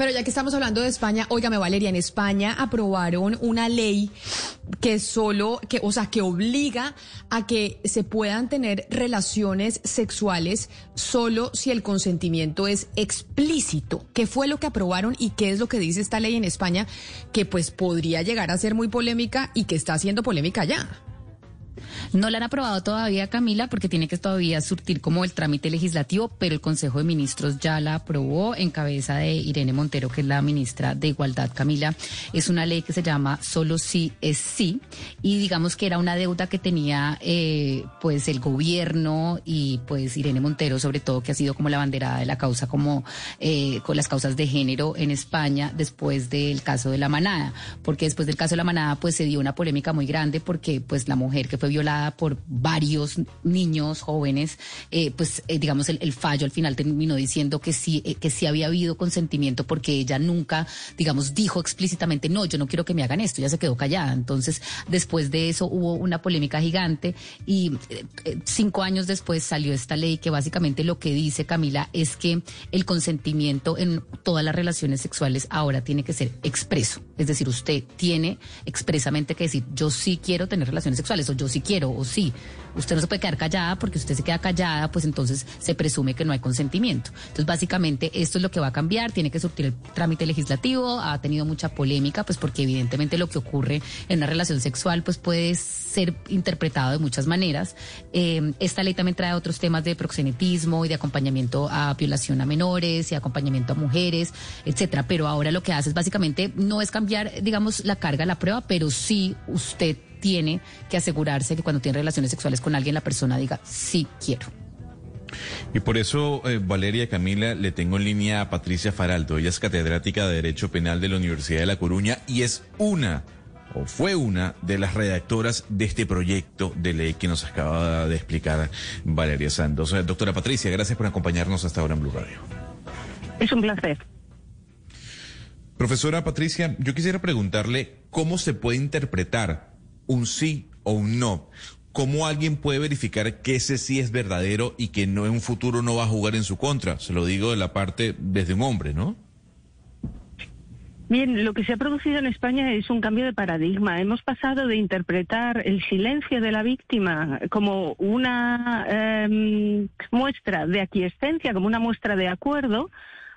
Pero ya que estamos hablando de España, óigame Valeria, en España aprobaron una ley que solo, que, o sea, que obliga a que se puedan tener relaciones sexuales solo si el consentimiento es explícito. ¿Qué fue lo que aprobaron y qué es lo que dice esta ley en España que pues podría llegar a ser muy polémica y que está haciendo polémica ya? No la han aprobado todavía, Camila, porque tiene que todavía surtir como el trámite legislativo, pero el Consejo de Ministros ya la aprobó en cabeza de Irene Montero, que es la ministra de Igualdad, Camila. Es una ley que se llama Solo sí es sí, y digamos que era una deuda que tenía eh, pues el gobierno y pues Irene Montero, sobre todo, que ha sido como la banderada de la causa, como eh, con las causas de género en España después del caso de la manada, porque después del caso de la manada pues se dio una polémica muy grande porque pues la mujer que fue violada por varios niños jóvenes, eh, pues eh, digamos el, fallo al final terminó diciendo que sí, eh, que sí había habido consentimiento porque ella nunca, digamos, dijo explícitamente, no, yo no quiero que me hagan esto, ya se quedó callada. Entonces, después de eso hubo una polémica gigante y cinco años después salió esta ley que básicamente lo que dice Camila es que el consentimiento en todas las relaciones sexuales ahora tiene que ser expreso. Es decir, usted tiene expresamente que decir, yo sí quiero tener relaciones sexuales o yo sí quiero o sí. Usted no se puede quedar callada porque usted se queda callada, pues entonces se presume que no hay consentimiento. Entonces, básicamente, esto es lo que va a cambiar, tiene que surtir el trámite legislativo, ha tenido mucha polémica, pues porque evidentemente lo que ocurre en una relación sexual, pues puede ser interpretado de muchas maneras. Eh, esta ley también trae otros temas de proxenetismo y de acompañamiento a violación a menores y acompañamiento a mujeres, etcétera. Pero ahora lo que hace es básicamente no es cambiar, digamos, la carga de la prueba, pero sí usted tiene que asegurarse que cuando tiene relaciones sexuales con alguien la persona diga sí quiero. Y por eso, eh, Valeria Camila, le tengo en línea a Patricia Faraldo. Ella es catedrática de Derecho Penal de la Universidad de La Coruña y es una, o fue una, de las redactoras de este proyecto de ley que nos acaba de explicar Valeria Santos. Eh, doctora Patricia, gracias por acompañarnos hasta ahora en Blue Radio. Es un placer. Profesora Patricia, yo quisiera preguntarle cómo se puede interpretar un sí o un no. ¿Cómo alguien puede verificar que ese sí es verdadero y que no en un futuro no va a jugar en su contra? Se lo digo de la parte desde un hombre, ¿no? Bien, lo que se ha producido en España es un cambio de paradigma. Hemos pasado de interpretar el silencio de la víctima como una em, muestra de aquiescencia, como una muestra de acuerdo,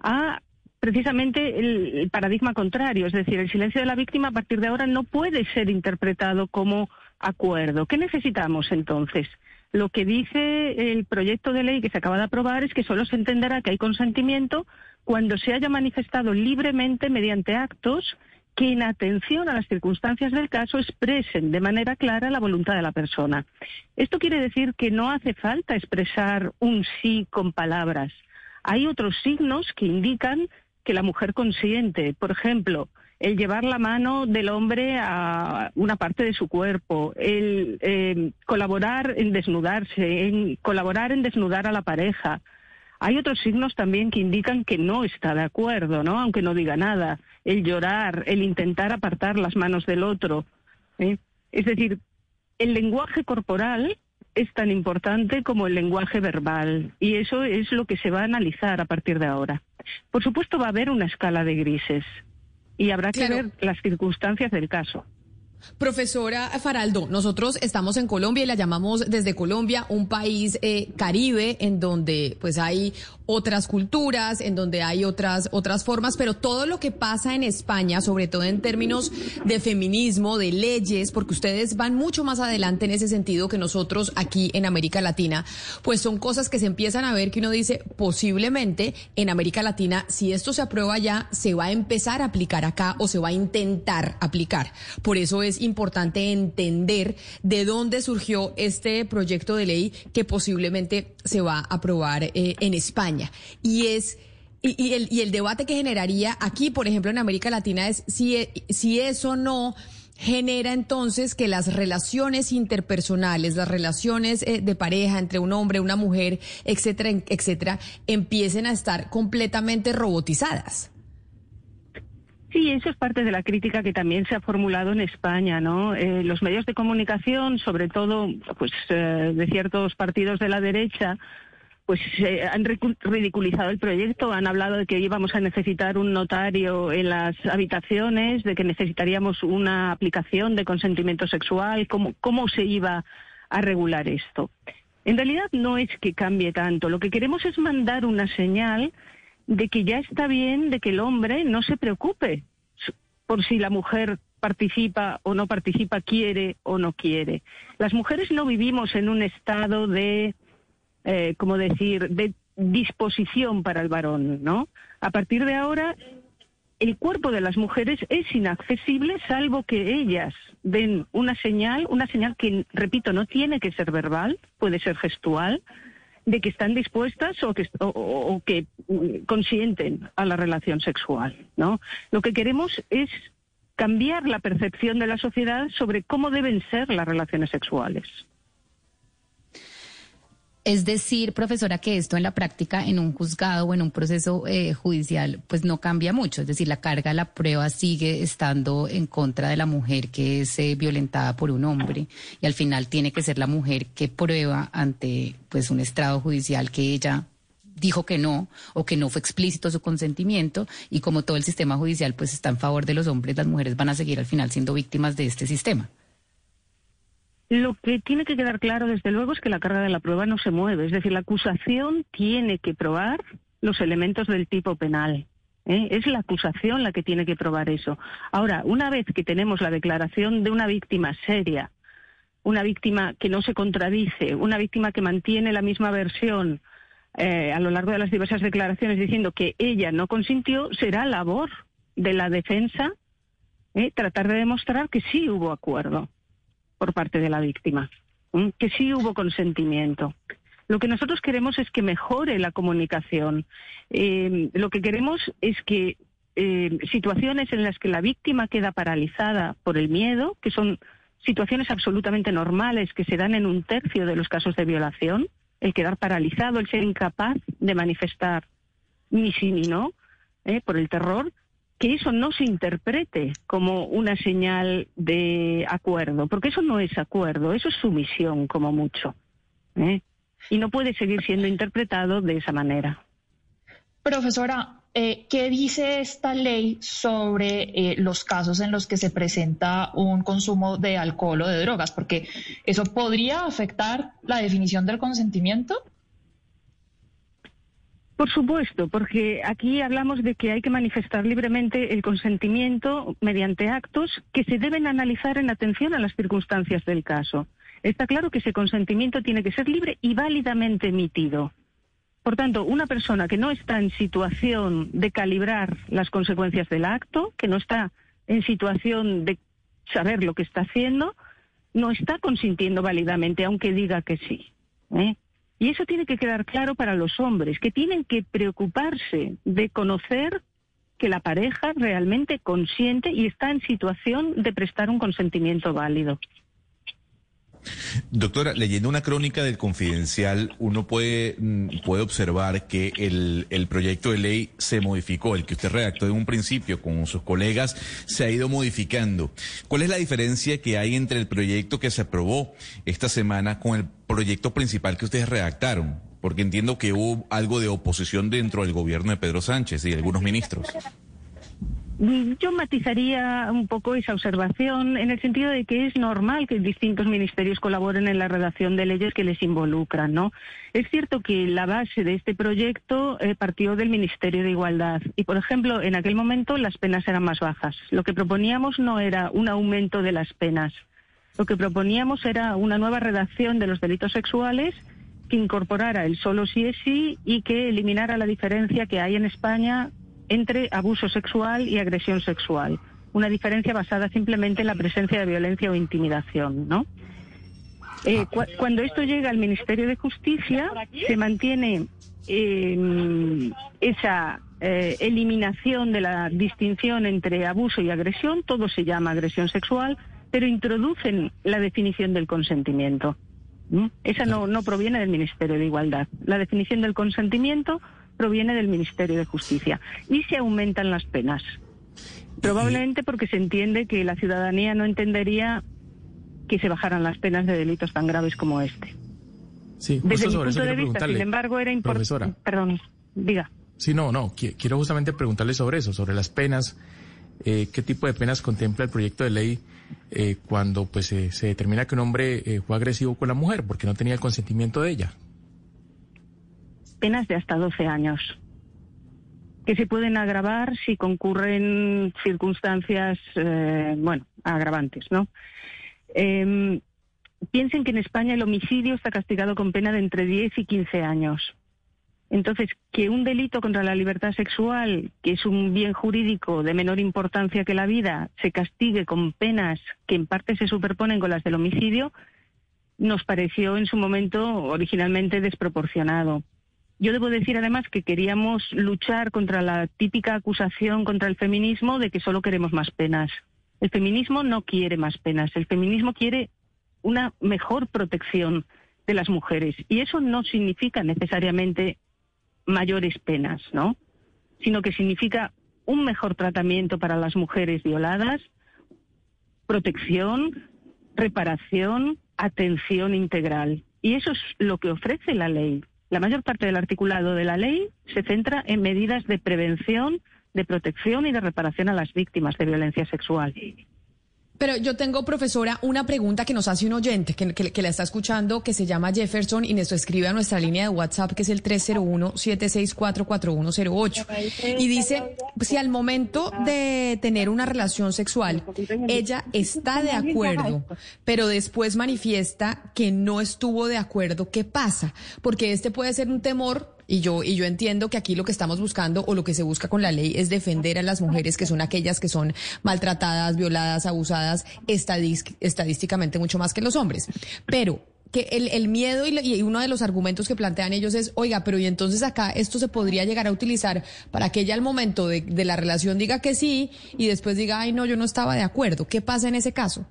a precisamente el, paradigma contrario, es decir, el silencio de la víctima a partir de ahora no puede ser interpretado como acuerdo. ¿Qué necesitamos entonces? Lo que dice el proyecto de ley que se acaba de aprobar es que solo se entenderá que hay consentimiento cuando se haya manifestado libremente mediante actos que en atención a las circunstancias del caso expresen de manera clara la voluntad de la persona. Esto quiere decir que no hace falta expresar un sí con palabras. Hay otros signos que indican que la mujer consiente. Por ejemplo, el llevar la mano del hombre a una parte de su cuerpo, el eh, colaborar en desnudarse, en colaborar en desnudar a la pareja. Hay otros signos también que indican que no está de acuerdo, ¿no? Aunque no diga nada. El llorar, el intentar apartar las manos del otro. ¿eh? Es decir, el lenguaje corporal es tan importante como el lenguaje verbal y eso es lo que se va a analizar a partir de ahora. Por supuesto va a haber una escala de grises y habrá que ver las circunstancias del caso. Profesora Faraldo, nosotros estamos en Colombia y la llamamos desde Colombia un país eh, caribe en donde pues hay otras culturas, en donde hay otras otras formas, pero todo lo que pasa en España, sobre todo en términos de feminismo, de leyes, porque ustedes van mucho más adelante en ese sentido que nosotros aquí en América Latina, pues son cosas que se empiezan a ver que uno dice posiblemente en América Latina si esto se aprueba ya se va a empezar a aplicar acá o se va a intentar aplicar. Por eso es importante entender de dónde surgió este proyecto de ley que posiblemente se va a aprobar eh, en España. Y es y, el, y el debate que generaría aquí, por ejemplo, en América Latina es si, si eso no genera entonces que las relaciones interpersonales, las relaciones eh, de pareja entre un hombre, una mujer, etcétera, etcétera, empiecen a estar completamente robotizadas. Sí, eso es parte de la crítica que también se ha formulado en España, ¿no? Eh, los medios de comunicación, sobre todo, pues, eh, de ciertos partidos de la derecha, pues han ridiculizado el proyecto, han hablado de que íbamos a necesitar un notario en las habitaciones, de que necesitaríamos una aplicación de consentimiento sexual, cómo, cómo se iba a regular esto. En realidad no es que cambie tanto, lo que queremos es mandar una señal de que ya está bien de que el hombre no se preocupe por si la mujer participa o no participa, quiere o no quiere. Las mujeres no vivimos en un estado de eh, como decir, de disposición para el varón, ¿no? A partir de ahora, el cuerpo de las mujeres es inaccesible salvo que ellas den una señal, una señal que, repito, no tiene que ser verbal, puede ser gestual, de que están dispuestas o que, que consienten a la relación sexual, ¿no? Lo que queremos es cambiar la percepción de la sociedad sobre cómo deben ser las relaciones sexuales. Es decir, profesora, que esto en la práctica, en un juzgado o en un proceso eh, judicial, pues no cambia mucho. Es decir, la carga, la prueba sigue estando en contra de la mujer que es eh, violentada por un hombre y al final tiene que ser la mujer que prueba ante pues un estrado judicial que ella dijo que no o que no fue explícito su consentimiento y como todo el sistema judicial pues está en favor de los hombres, las mujeres van a seguir al final siendo víctimas de este sistema. Lo que tiene que quedar claro, desde luego, es que la carga de la prueba no se mueve. Es decir, la acusación tiene que probar los elementos del tipo penal. ¿eh? Es la acusación la que tiene que probar eso. Ahora, una vez que tenemos la declaración de una víctima seria, una víctima que no se contradice, una víctima que mantiene la misma versión eh, a lo largo de las diversas declaraciones diciendo que ella no consintió, será labor de la defensa ¿eh? tratar de demostrar que sí hubo acuerdo por parte de la víctima, que sí hubo consentimiento. Lo que nosotros queremos es que mejore la comunicación. Eh, lo que queremos es que eh, situaciones en las que la víctima queda paralizada por el miedo, que son situaciones absolutamente normales que se dan en un tercio de los casos de violación, el quedar paralizado, el ser incapaz de manifestar ni sí ni no, eh, por el terror, que eso no se interprete como una señal de acuerdo, porque eso no es acuerdo, eso es sumisión como mucho. ¿eh? Y no puede seguir siendo interpretado de esa manera. Profesora, eh, ¿qué dice esta ley sobre eh, los casos en los que se presenta un consumo de alcohol o de drogas? Porque eso podría afectar la definición del consentimiento. Por supuesto, porque aquí hablamos de que hay que manifestar libremente el consentimiento mediante actos que se deben analizar en atención a las circunstancias del caso. Está claro que ese consentimiento tiene que ser libre y válidamente emitido. Por tanto, una persona que no está en situación de calibrar las consecuencias del acto, que no está en situación de saber lo que está haciendo, no está consintiendo válidamente, aunque diga que sí. ¿eh? Y eso tiene que quedar claro para los hombres, que tienen que preocuparse de conocer que la pareja realmente consiente y está en situación de prestar un consentimiento válido. Doctora, leyendo una crónica del Confidencial, uno puede, mm, puede observar que el, el, proyecto de ley se modificó, el que usted redactó en un principio con sus colegas, se ha ido modificando. ¿Cuál es la diferencia que hay entre el proyecto que se aprobó esta semana con el proyecto principal que ustedes redactaron? Porque entiendo que hubo algo de oposición dentro del gobierno de Pedro Sánchez y de algunos ministros. Yo matizaría un poco esa observación en el sentido de que es normal que distintos ministerios colaboren en la redacción de leyes que les involucran, ¿no? Es cierto que la base de este proyecto eh, partió del Ministerio de Igualdad y, por ejemplo, en aquel momento las penas eran más bajas. Lo que proponíamos no era un aumento de las penas. Lo que proponíamos era una nueva redacción de los delitos sexuales que incorporara el solo sí es sí y que eliminara la diferencia que hay en España entre abuso sexual y agresión sexual. Una diferencia basada simplemente en la presencia de violencia o intimidación, ¿no? Eh, cuando esto llega al Ministerio de Justicia, se mantiene em, esa eh, eliminación de la distinción entre abuso y agresión, todo se llama agresión sexual, pero introducen la definición del consentimiento. Esa no, no proviene del Ministerio de Igualdad. La definición del consentimiento proviene del Ministerio de Justicia y se aumentan las penas. Probablemente porque se entiende que la ciudadanía no entendería que se bajaran las penas de delitos tan graves como este. Sí, Desde mi punto de vista, sin embargo, era importante. Perdón, diga. Sí, no, no. Quiero justamente preguntarle sobre eso, sobre las penas. Eh, ¿Qué tipo de penas contempla el proyecto de ley eh, cuando pues se determina que un hombre eh, fue agresivo con la mujer porque no tenía el consentimiento de ella? Penas de hasta 12 años que se pueden agravar si concurren circunstancias, eh, bueno, agravantes, ¿no? Em, piensen que en España el homicidio está castigado con pena de entre 10 y 15 años. Entonces, que un delito contra la libertad sexual, que es un bien jurídico de menor importancia que la vida, se castigue con penas que en parte se superponen con las del homicidio, nos pareció en su momento originalmente desproporcionado. Yo debo decir además que queríamos luchar contra la típica acusación contra el feminismo de que solo queremos más penas. El feminismo no quiere más penas, el feminismo quiere una mejor protección de las mujeres. Y eso no significa necesariamente mayores penas, ¿no? Sino que significa un mejor tratamiento para las mujeres violadas, protección, reparación, atención integral. Y eso es lo que ofrece la ley. La mayor parte del articulado de la ley se centra en medidas de prevención, de protección y de reparación a las víctimas de violencia sexual. Pero yo tengo, profesora, una pregunta que nos hace un oyente que, que, la está escuchando, que se llama Jefferson y nos escribe a nuestra línea de WhatsApp, que es el 301-764-4108. Y dice, si al momento de tener una relación sexual, ella está de acuerdo, pero después manifiesta que no estuvo de acuerdo, ¿qué pasa? Porque este puede ser un temor y yo, y yo entiendo que aquí lo que estamos buscando o lo que se busca con la ley es defender a las mujeres que son aquellas que son maltratadas, violadas, abusadas estadísticamente mucho más que los hombres. Pero que el, el miedo y, uno de los argumentos que plantean ellos es, oiga, pero y entonces acá esto se podría llegar a utilizar para que ella al momento de, de la relación diga que sí y después diga, ay, no, yo no estaba de acuerdo. ¿Qué pasa en ese caso?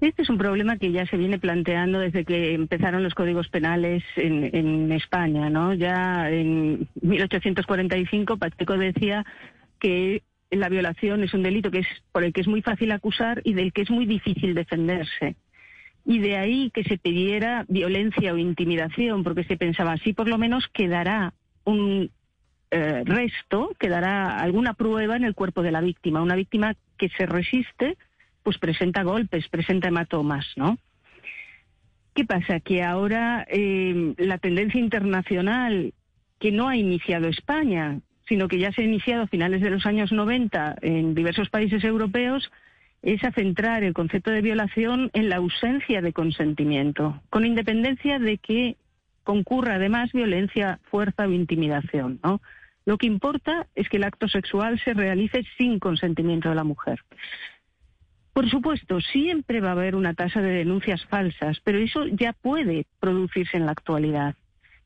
Este es un problema que ya se viene planteando desde que empezaron los códigos penales en, España, ¿no? Ya en 1845 Pacheco decía que la violación es un delito que es por el que es muy fácil acusar y del que es muy difícil defenderse. Y de ahí que se pidiera violencia o intimidación, porque se pensaba así por lo menos quedará un eh, resto, quedará alguna prueba en el cuerpo de la víctima, una víctima que se resiste pues presenta golpes, presenta hematomas, ¿no? ¿Qué pasa? Que ahora eh, la tendencia internacional que no ha iniciado España, sino que ya se ha iniciado a finales de los años 90 en diversos países europeos, es a centrar el concepto de violación en la ausencia de consentimiento, con independencia de que concurra además violencia, fuerza o intimidación. ¿no? Lo que importa es que el acto sexual se realice sin consentimiento de la mujer. Por supuesto, siempre va a haber una tasa de denuncias falsas, pero eso ya puede producirse en la actualidad.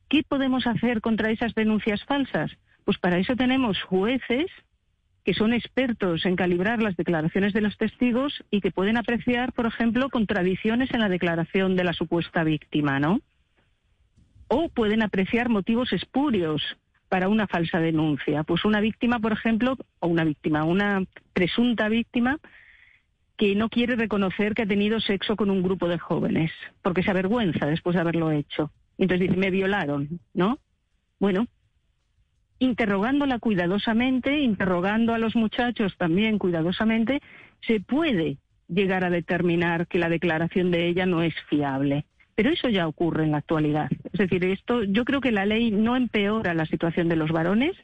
¿Qué podemos hacer contra esas denuncias falsas? Pues para eso tenemos jueces que son expertos en calibrar las declaraciones de los testigos y que pueden apreciar, por ejemplo, contradicciones en la declaración de la supuesta víctima, ¿no? O pueden apreciar motivos espurios para una falsa denuncia. Pues una víctima, por ejemplo, o una víctima, una presunta víctima, que no quiere reconocer que ha tenido sexo con un grupo de jóvenes, porque se avergüenza después de haberlo hecho. Entonces dice, me violaron, ¿no? Bueno, interrogándola cuidadosamente, interrogando a los muchachos también cuidadosamente, se puede llegar a determinar que la declaración de ella no es fiable. Pero eso ya ocurre en la actualidad. Es decir, esto, yo creo que la ley no empeora la situación de los varones,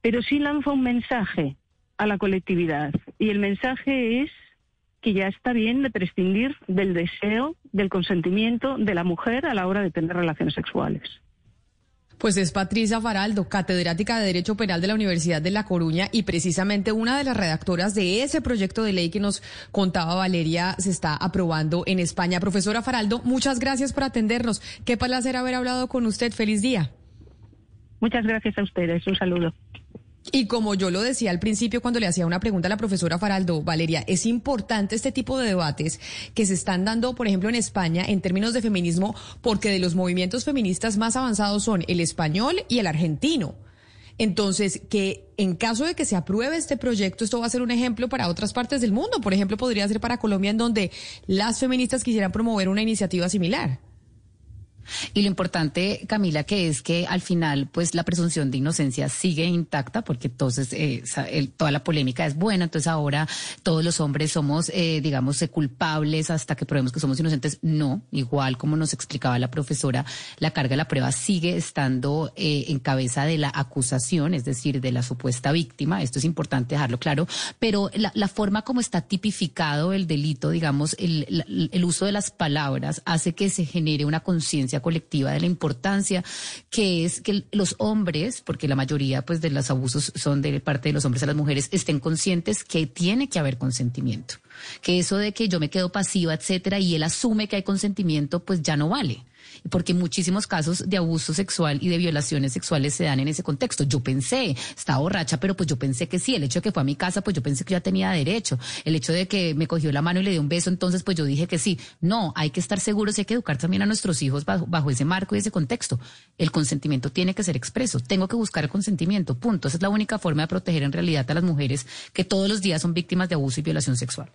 pero sí lanza un mensaje a la colectividad. Y el mensaje es que ya está bien de prescindir del deseo, del consentimiento de la mujer a la hora de tener relaciones sexuales. Pues es Patricia Faraldo, catedrática de Derecho Penal de la Universidad de La Coruña y precisamente una de las redactoras de ese proyecto de ley que nos contaba Valeria se está aprobando en España. Profesora Faraldo, muchas gracias por atendernos. Qué placer haber hablado con usted. Feliz día. Muchas gracias a ustedes. Un saludo. Y como yo lo decía al principio cuando le hacía una pregunta a la profesora Faraldo, Valeria, es importante este tipo de debates que se están dando, por ejemplo, en España en términos de feminismo, porque de los movimientos feministas más avanzados son el español y el argentino. Entonces, que en caso de que se apruebe este proyecto, esto va a ser un ejemplo para otras partes del mundo. Por ejemplo, podría ser para Colombia, en donde las feministas quisieran promover una iniciativa similar. Y lo importante, Camila, que es que al final, pues la presunción de inocencia sigue intacta, porque entonces eh, toda la polémica es buena, entonces ahora todos los hombres somos, eh, digamos, eh, culpables hasta que probemos que somos inocentes. No, igual como nos explicaba la profesora, la carga de la prueba sigue estando en cabeza de la acusación, es decir, de la supuesta víctima. Esto es importante dejarlo claro, pero la, forma como está tipificado el delito, digamos, el, uso de las palabras hace que se genere una colectiva de la importancia que es que los hombres, porque la mayoría pues de los abusos son de parte de los hombres a las mujeres, estén conscientes que tiene que haber consentimiento. Que eso de que yo me quedo pasiva, etcétera, y él asume que hay consentimiento, pues ya no vale porque muchísimos casos de abuso sexual y de violaciones sexuales se dan en ese contexto. Yo pensé, estaba borracha, pero pues yo pensé que sí, el hecho de que fue a mi casa, pues yo pensé que ya tenía derecho, el hecho de que me cogió la mano y le dio un beso, entonces pues yo dije que sí. No, hay que estar seguros y hay que educar también a nuestros hijos bajo, bajo ese marco y ese contexto. El consentimiento tiene que ser expreso, tengo que buscar el consentimiento, punto. Esa es la única forma de proteger en realidad a las mujeres que todos los días son víctimas de abuso y violación sexual.